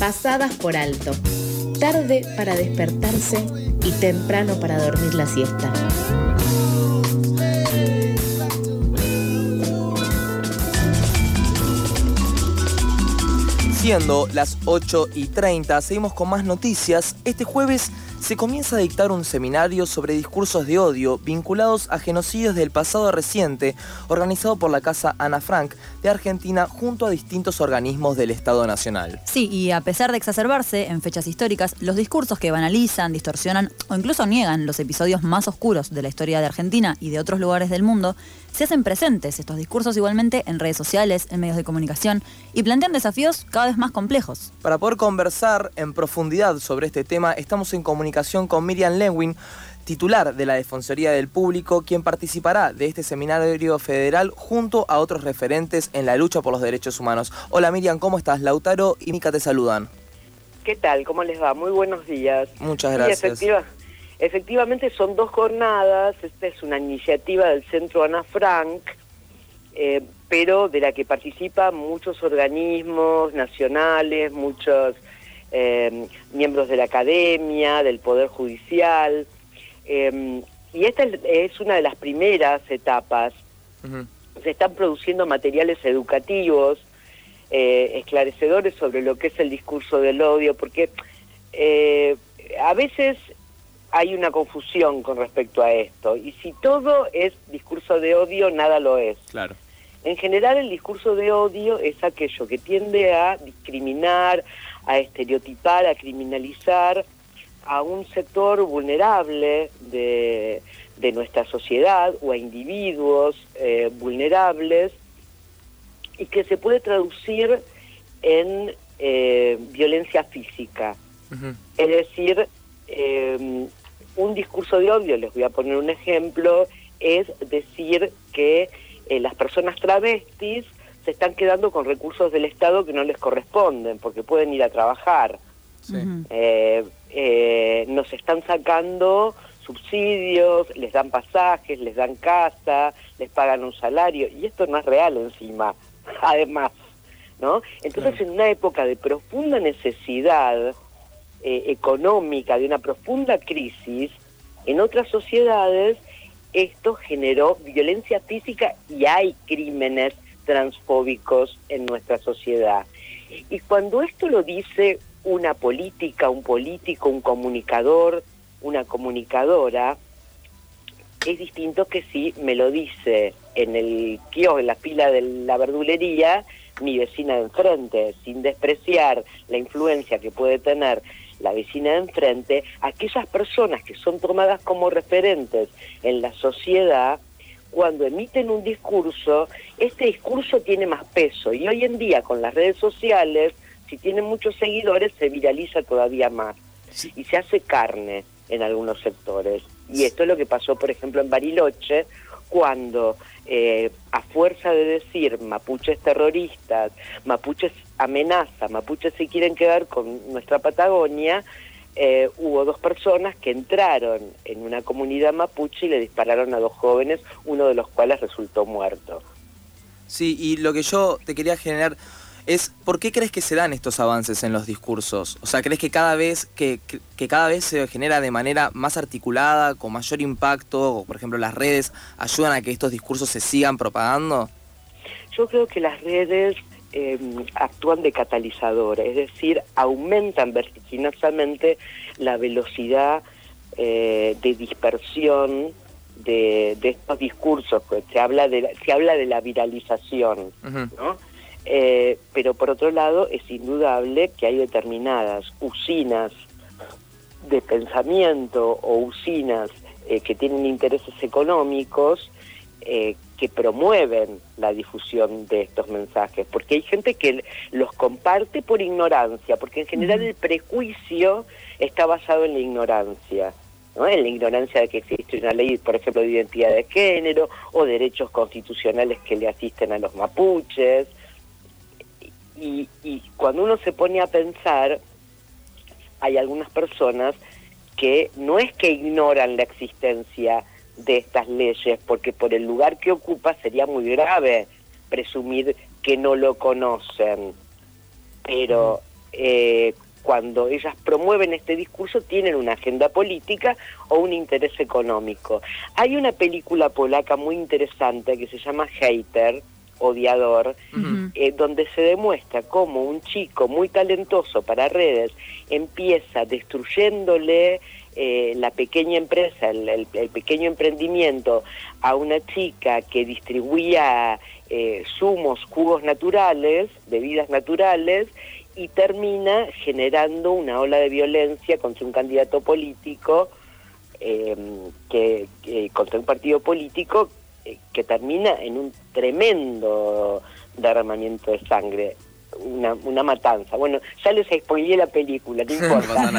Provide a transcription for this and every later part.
pasadas por alto, tarde para despertarse y temprano para dormir la siesta. Siendo las 8 y 30, seguimos con más noticias. Este jueves se comienza a dictar un seminario sobre discursos de odio vinculados a genocidios del pasado reciente, organizado por la Casa Ana Frank de Argentina junto a distintos organismos del Estado Nacional. Sí, y a pesar de exacerbarse en fechas históricas, los discursos que banalizan, distorsionan o incluso niegan los episodios más oscuros de la historia de Argentina y de otros lugares del mundo, se hacen presentes estos discursos igualmente en redes sociales, en medios de comunicación y plantean desafíos cada vez más complejos. Para poder conversar en profundidad sobre este tema, estamos en comunicación con Miriam Lewin, titular de la Defensoría del Público, quien participará de este seminario federal junto a otros referentes en la lucha por los derechos humanos. Hola Miriam, ¿cómo estás? Lautaro y Mica te saludan. ¿Qué tal? ¿Cómo les va? Muy buenos días. Muchas gracias. efectivamente son dos jornadas, esta es una iniciativa del Centro Ana Frank, eh, pero de la que participan muchos organismos nacionales, muchos eh, miembros de la academia, del Poder Judicial. Eh, y esta es una de las primeras etapas. Se están produciendo materiales educativos, eh, esclarecedores sobre lo que es el discurso del odio, porque a veces hay una confusión con respecto a esto. Y si todo es discurso de odio, nada lo es. Claro. En general el discurso de odio es aquello que tiende a discriminar, a estereotipar, a criminalizar a un sector vulnerable de, nuestra sociedad o a individuos eh, vulnerables y que se puede traducir en eh, violencia física. Es decir, eh, un discurso de odio, les voy a poner un ejemplo, es decir que las personas travestis se están quedando con recursos del Estado que no les corresponden, porque pueden ir a trabajar. Eh, eh, nos están sacando subsidios, les dan pasajes, les dan casa, les pagan un salario, y esto no es real encima, además, ¿no? Entonces, en una época de profunda necesidad eh, económica, de una profunda crisis, en otras sociedades esto generó violencia física y hay crímenes transfóbicos en nuestra sociedad. Y cuando esto lo dice una política, un político, un comunicador, una comunicadora, es distinto que si me lo dice en el kiosco, en la fila de la verdulería, mi vecina de enfrente, sin despreciar la influencia que puede tener la vecina de enfrente, aquellas personas que son tomadas como referentes en la sociedad cuando emiten un discurso, este discurso tiene más peso. Y hoy en día con las redes sociales, si tienen muchos seguidores, se viraliza todavía más. Y se hace carne en algunos sectores. Y esto es lo que pasó, por ejemplo, en Bariloche, cuando eh, a fuerza de decir mapuches terroristas, mapuches amenaza, mapuches se quieren quedar con nuestra Patagonia, eh, hubo dos personas que entraron en una comunidad mapuche y le dispararon a dos jóvenes, uno de los cuales resultó muerto. Sí, y lo que yo te quería generar es ¿por qué crees que se dan estos avances en los discursos? O sea, ¿crees que cada vez que, que, cada vez se genera de manera más articulada, con mayor impacto, o por ejemplo las redes ayudan a que estos discursos se sigan propagando? Yo creo que las redes Em, actúan de catalizador, es decir, aumentan vertiginosamente la velocidad eh, de dispersión de, estos discursos, pues se habla de la, se habla de la viralización, ¿no? Eh, pero por otro lado es indudable que hay determinadas usinas de pensamiento o usinas eh, que tienen intereses económicos eh, que promueven la difusión de estos mensajes, porque hay gente que los comparte por ignorancia, porque en general el prejuicio está basado en la ignorancia. ¿no? en la ignorancia de que existe una ley, por ejemplo, de identidad de género o derechos constitucionales que le asisten a los mapuches. Y, y cuando uno se pone a pensar, hay algunas personas que no es que ignoran la existencia de estas leyes, porque por el lugar que ocupa sería muy grave presumir que no lo conocen. Pero eh, cuando ellas promueven este discurso tienen una agenda política o un interés económico. Hay una película polaca muy interesante que se llama Hater, odiador, eh, donde se demuestra cómo un chico muy talentoso para redes empieza destruyéndole eh, la pequeña empresa, el, pequeño emprendimiento a una chica que distribuía eh, zumos, jugos naturales, bebidas naturales, y termina generando una ola de violencia contra un candidato político, eh, que, contra un partido político eh, que termina en un tremendo derramamiento de sangre. Una, una matanza. Bueno, ya les spoileé la película, no importa.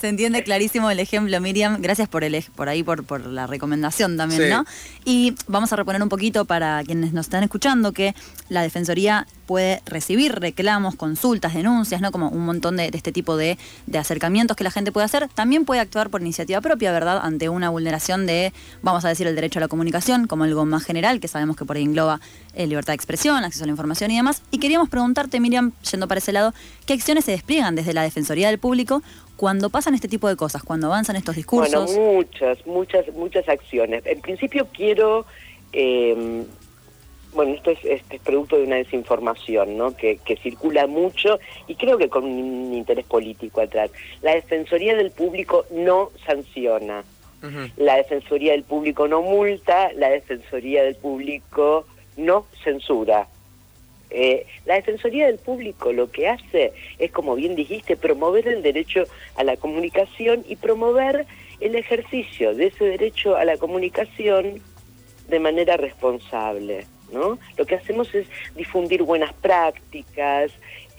se, entiende clarísimo el ejemplo, Miriam. Gracias por el por ahí, por, por la recomendación también, ¿no? Y vamos a reponer un poquito para quienes nos están escuchando que la Defensoría puede recibir reclamos, consultas, denuncias, ¿no? Como un montón de, este tipo de, acercamientos que la gente puede hacer. También puede actuar por iniciativa propia, ¿verdad? Ante una vulneración de, vamos a decir, el derecho a la comunicación, como algo más general, que sabemos que por ahí engloba eh, libertad de expresión, acceso a la información y demás. Y queríamos preguntarte, Miriam, yendo para ese lado, ¿qué acciones se despliegan desde la Defensoría del Público cuando pasan este tipo de cosas, cuando avanzan estos discursos? Bueno, muchas, muchas, muchas acciones. En principio quiero... Eh, bueno, esto es, este es producto de una desinformación, ¿no? Que, circula mucho y creo que con un interés político atrás. La Defensoría del Público no sanciona, la Defensoría del Público no multa, la Defensoría del Público no censura. Eh, la Defensoría del Público lo que hace es, como bien dijiste, promover el derecho a la comunicación y promover el ejercicio de ese derecho a la comunicación de manera responsable. ¿No? Lo que hacemos es difundir buenas prácticas,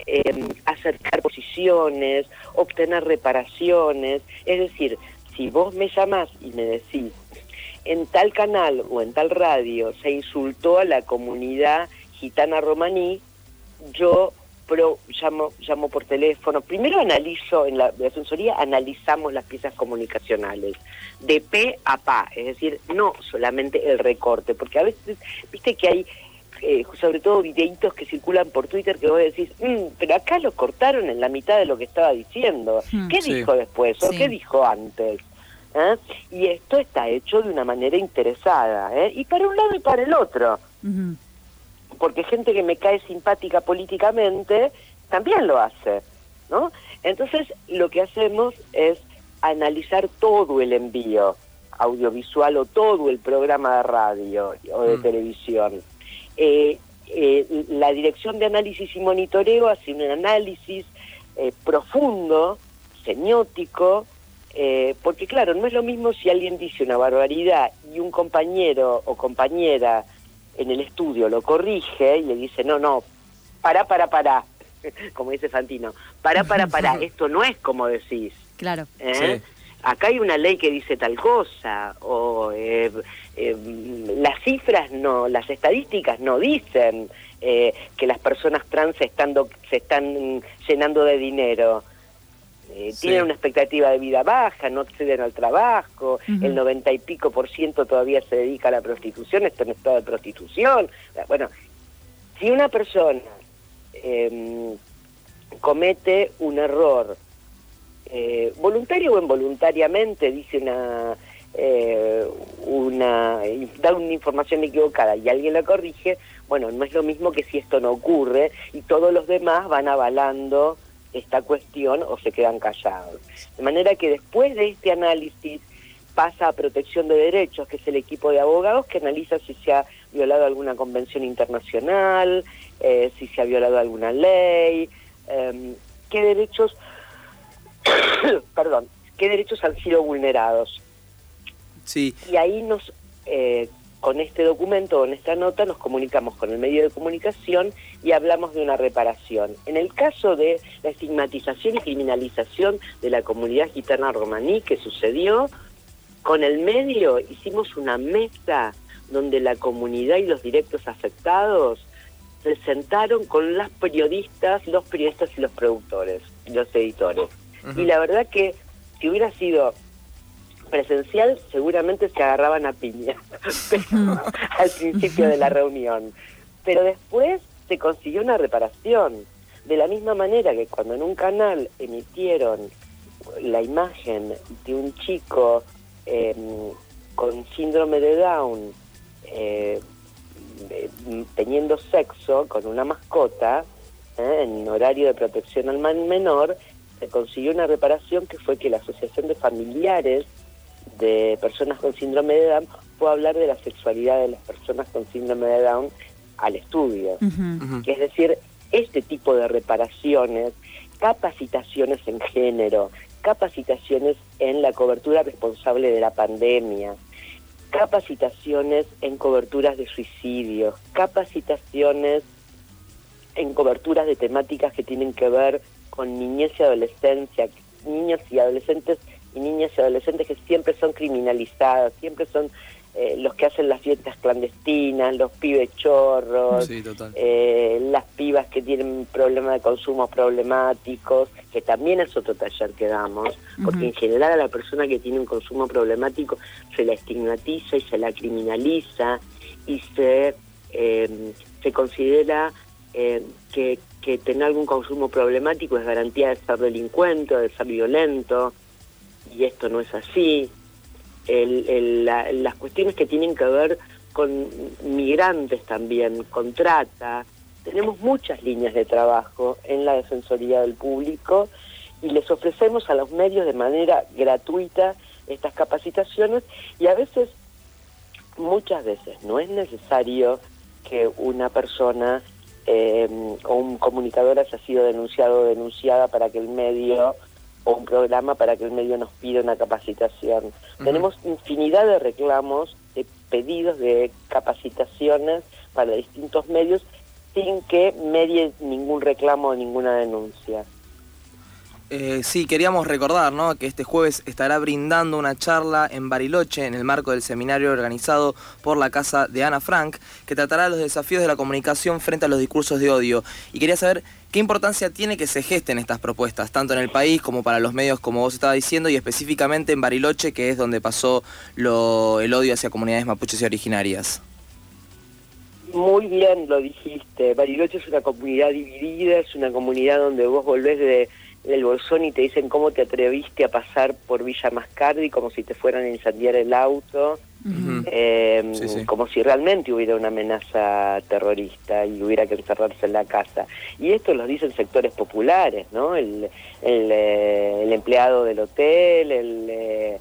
em, acercar posiciones, obtener reparaciones, es decir, si vos me llamás y me decís, en tal canal o en tal radio se insultó a la comunidad gitana romaní, yo pero llamo, llamo por teléfono. Primero analizo, en la, asesoría analizamos las piezas comunicacionales, de P a PA, es decir, no solamente el recorte, porque a veces, viste que hay, eh, sobre todo videitos que circulan por Twitter que vos decís, mm, pero acá lo cortaron en la mitad de lo que estaba diciendo. Hmm. ¿Qué dijo después o qué dijo antes? ¿Eh? Y esto está hecho de una manera interesada, ¿eh? y para un lado y para el otro porque gente que me cae simpática políticamente también lo hace, ¿no? Entonces lo que hacemos es analizar todo el envío audiovisual o todo el programa de radio o de mm. televisión. Eh, eh, la Dirección de Análisis y Monitoreo hace un análisis eh, profundo, semiótico, porque claro, no es lo mismo si alguien dice una barbaridad y un compañero o compañera en el estudio lo corrige y le dice, no, no, para, para, para, como dice Fantino, para, para, para, esto no es como decís. Claro. ¿Eh? Acá hay una ley que dice tal cosa, o eh, eh, las cifras no, las estadísticas no dicen que las personas trans se están, se están llenando de dinero. Eh, tienen una expectativa de vida baja, no acceden al trabajo, el noventa y pico por ciento todavía se dedica a la prostitución, está en estado de prostitución. Bueno, si una persona em, comete un error, eh, voluntario o involuntariamente, dice una, eh, una, da una información equivocada y alguien la corrige, bueno, no es lo mismo que si esto no ocurre y todos los demás van avalando esta cuestión o se quedan callados. De manera que después de este análisis pasa a protección de derechos, que es el equipo de abogados que analiza si se ha violado alguna convención internacional, eh, si se ha violado alguna ley, em, qué derechos, perdón, qué derechos han sido vulnerados. Sí. Y ahí nos eh, con este documento o en esta nota nos comunicamos con el medio de comunicación y hablamos de una reparación. En el caso de la estigmatización y criminalización de la comunidad gitana romaní que sucedió, con el medio hicimos una mesa donde la comunidad y los directos afectados se sentaron con las periodistas, los periodistas y los productores, los editores. Y la verdad que si hubiera sido presencial seguramente se agarraban a piña al principio de la reunión. Pero después se consiguió una reparación. De la misma manera que cuando en un canal emitieron la imagen de un chico em, con síndrome de Down eh, eh, teniendo sexo con una mascota eh, en horario de protección al menor, se consiguió una reparación que fue que la Asociación de Familiares de Personas con Síndrome de Down fue hablar de la sexualidad de las personas con síndrome de Down al estudio. Es decir, este tipo de reparaciones, capacitaciones en género, capacitaciones en la cobertura responsable de la pandemia, capacitaciones en coberturas de suicidios, capacitaciones en coberturas de temáticas que tienen que ver con niñez y adolescencia, niños y adolescentes y niñas y adolescentes que siempre son criminalizadas, siempre son eh, los que hacen las fiestas clandestinas, los pibes chorros, eh, las pibas que tienen problemas de consumo problemáticos, que también es otro taller que damos, porque en general a la persona que tiene un consumo problemático se la estigmatiza y se la criminaliza y se, em, se considera em, que, que tener algún consumo problemático es garantía de ser delincuente, de ser violento, y esto no es así el, las cuestiones que tienen que ver con migrantes también, con trata. Tenemos muchas líneas de trabajo en la Defensoría del Público y les ofrecemos a los medios de manera gratuita estas capacitaciones y a veces, muchas veces, no es necesario que una persona eh, o un comunicador haya sido denunciado o denunciada para que el medio o un programa para que el medio nos pida una capacitación. Tenemos infinidad de reclamos, de pedidos de capacitaciones para distintos medios sin que medie ningún reclamo o ninguna denuncia. Eh, sí, queríamos recordar ¿no? que este jueves estará brindando una charla en Bariloche en el marco del seminario organizado por la Casa de Ana Frank, que tratará los desafíos de la comunicación frente a los discursos de odio. Y quería saber qué importancia tiene que se gesten estas propuestas, tanto en el país como para los medios, como vos estabas diciendo, y específicamente en Bariloche, que es donde pasó lo, el odio hacia comunidades mapuches y originarias. Muy bien lo dijiste, Bariloche es una comunidad dividida, es una comunidad donde vos volvés de el bolsón y te dicen cómo te atreviste a pasar por Villa Mascardi como si te fueran a incendiar el auto, em, como si realmente hubiera una amenaza terrorista y hubiera que encerrarse en la casa. Y esto lo dicen sectores populares, ¿no? El, el, eh, empleado del hotel, el... Eh,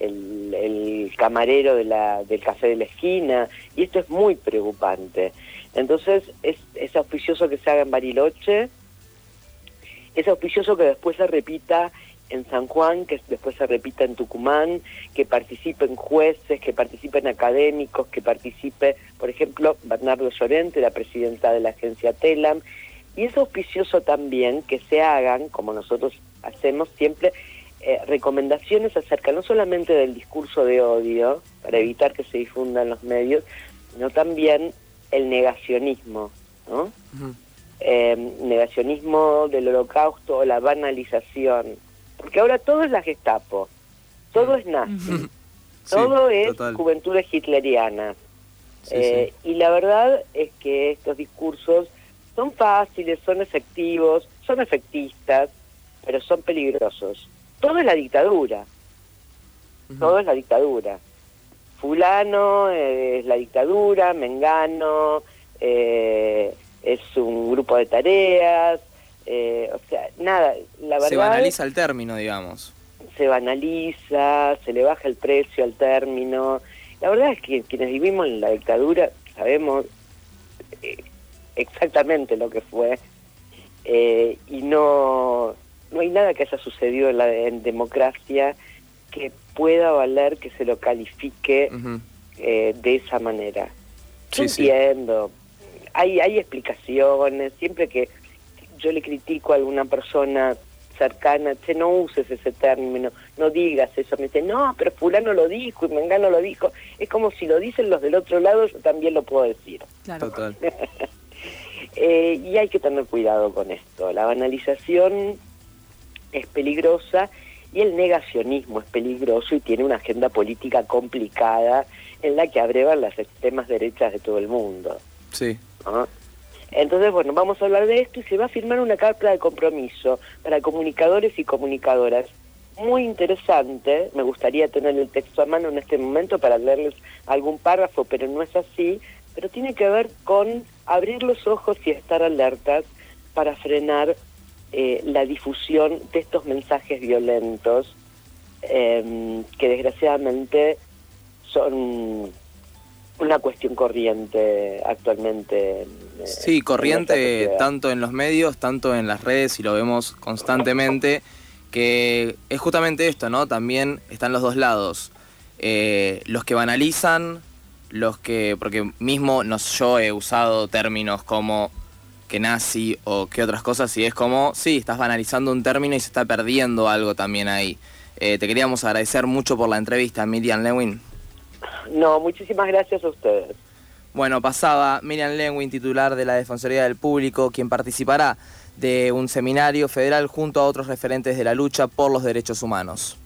el, el, camarero de la, del café de la esquina, y esto es muy preocupante. Entonces, es, es auspicioso que se haga en Bariloche, es auspicioso que después se repita en San Juan, que después se repita en Tucumán, que participen jueces, que participen académicos, que participe, por ejemplo, Bernardo Llorente, la presidenta de la agencia TELAM, y es auspicioso también que se hagan, como nosotros hacemos siempre, eh, recomendaciones acerca no solamente del discurso de odio, para evitar que se difunda en los medios, sino también el negacionismo, ¿no? Eh, negacionismo del holocausto o la banalización. Porque ahora todo es la Gestapo, todo es nazi, todo es juventudes hitlerianas. Eh, y la verdad es que estos discursos son fáciles, son efectivos, son efectistas, pero son peligrosos. Todo es la dictadura. Todo es la dictadura. Fulano es la dictadura, Mengano, eh, es un grupo de tareas, eh, o sea, nada, la verdad... Se banaliza el término, digamos. Se banaliza, se le baja el precio al término. La verdad es que quienes vivimos en la dictadura sabemos eh, exactamente lo que fue eh, y no, no hay nada que haya sucedido en la democracia que pueda valer que se lo califique de esa manera. Yo entiendo, hay, hay explicaciones, siempre que yo le critico a alguna persona cercana, che, no uses ese término, no digas eso, me dice, no, pero fulano lo dijo y Mengano lo dijo, es como si lo dicen los del otro lado, yo también lo puedo decir. Claro. Total. eh, y hay que tener cuidado con esto, la banalización es peligrosa y el negacionismo es peligroso y tiene una agenda política complicada en la que abrevan las extremas derechas de todo el mundo. Sí. Entonces, bueno, vamos a hablar de esto y se va a firmar una carta de compromiso para comunicadores y comunicadoras. Muy interesante, me gustaría tener el texto a mano en este momento para leerles algún párrafo, pero no es así, pero tiene que ver con abrir los ojos y estar alertas para frenar eh, la difusión de estos mensajes violentos eh, que desgraciadamente son una cuestión corriente actualmente. sí, corriente tanto en los medios, tanto en las redes y lo vemos constantemente, que es justamente esto, ¿no? También están los dos lados. Eh, los que banalizan, los que, porque mismo nos, yo he usado términos como que nazi o que otras cosas y es como, sí, estás banalizando un término y se está perdiendo algo también ahí. Eh, te queríamos agradecer mucho por la entrevista, Miriam Lewin. No, muchísimas gracias a ustedes. Bueno, pasaba Miriam Lewin, titular de la Defensoría del Público, quien participará de un seminario federal junto a otros referentes de la lucha por los derechos humanos.